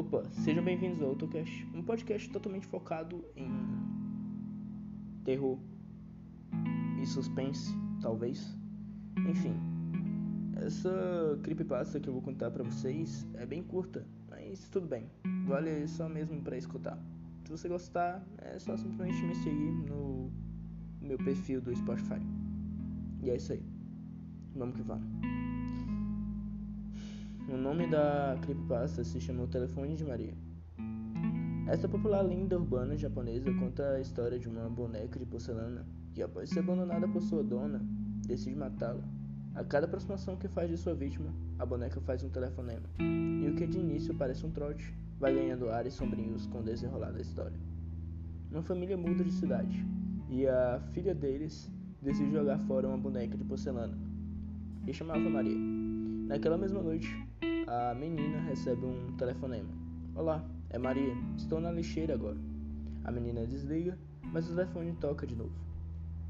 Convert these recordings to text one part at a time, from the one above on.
Opa, sejam bem-vindos ao AutoCast, um podcast totalmente focado em terror e suspense, talvez. Enfim, essa creepypasta que eu vou contar pra vocês é bem curta, mas tudo bem, vale só mesmo pra escutar. Se você gostar, é só simplesmente me seguir no meu perfil do Spotify. E é isso aí. Vamos que vamos. O nome da creepypasta se chama O Telefone de Maria. Esta popular lenda urbana japonesa conta a história de uma boneca de porcelana que, após ser abandonada por sua dona, decide matá-la. A cada aproximação que faz de sua vítima, a boneca faz um telefonema, e o que de início parece um trote, vai ganhando ares sombrios com o desenrolar da história. Uma família muda de cidade, e a filha deles decide jogar fora uma boneca de porcelana, que chamava Maria. Naquela mesma noite, a menina recebe um telefonema. Olá, é Maria. Estou na lixeira agora. A menina desliga, mas o telefone toca de novo.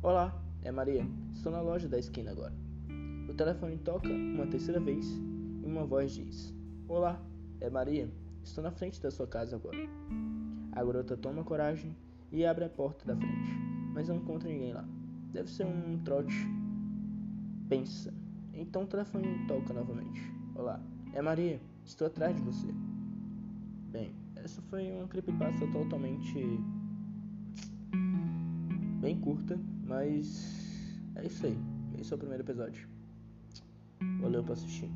Olá, é Maria. Estou na loja da esquina agora. O telefone toca uma terceira vez e uma voz diz: Olá, é Maria. Estou na frente da sua casa agora. A garota toma coragem e abre a porta da frente, mas não encontra ninguém lá. Deve ser um trote. Pensa. Então o telefone toca novamente. Olá, é Maria, estou atrás de você. Bem, essa foi uma creepypasta totalmente bem curta, mas é isso aí. Esse é o primeiro episódio. Valeu por assistir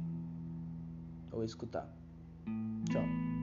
ou escutar. Tchau.